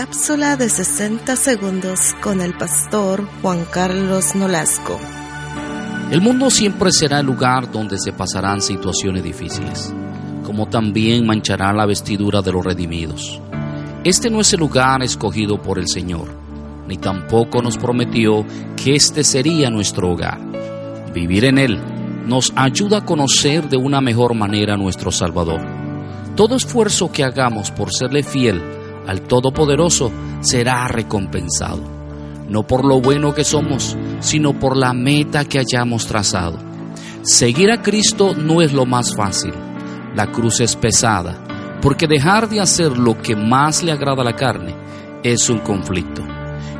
Cápsula de 60 segundos con el pastor Juan Carlos Nolasco. El mundo siempre será el lugar donde se pasarán situaciones difíciles, como también manchará la vestidura de los redimidos. Este no es el lugar escogido por el Señor, ni tampoco nos prometió que este sería nuestro hogar. Vivir en él nos ayuda a conocer de una mejor manera a nuestro Salvador. Todo esfuerzo que hagamos por serle fiel al Todopoderoso será recompensado, no por lo bueno que somos, sino por la meta que hayamos trazado. Seguir a Cristo no es lo más fácil, la cruz es pesada, porque dejar de hacer lo que más le agrada a la carne es un conflicto.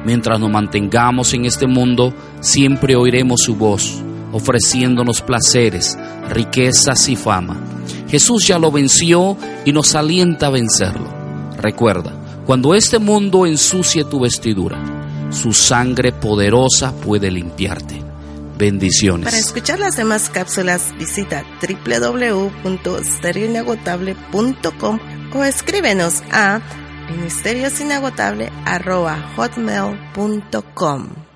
Mientras nos mantengamos en este mundo, siempre oiremos su voz, ofreciéndonos placeres, riquezas y fama. Jesús ya lo venció y nos alienta a vencerlo. Recuerda, cuando este mundo ensucie tu vestidura, su sangre poderosa puede limpiarte. Bendiciones. Para escuchar las demás cápsulas visita www.stereoinagotable.com o escríbenos a ministeriosinagotable.hotmail.com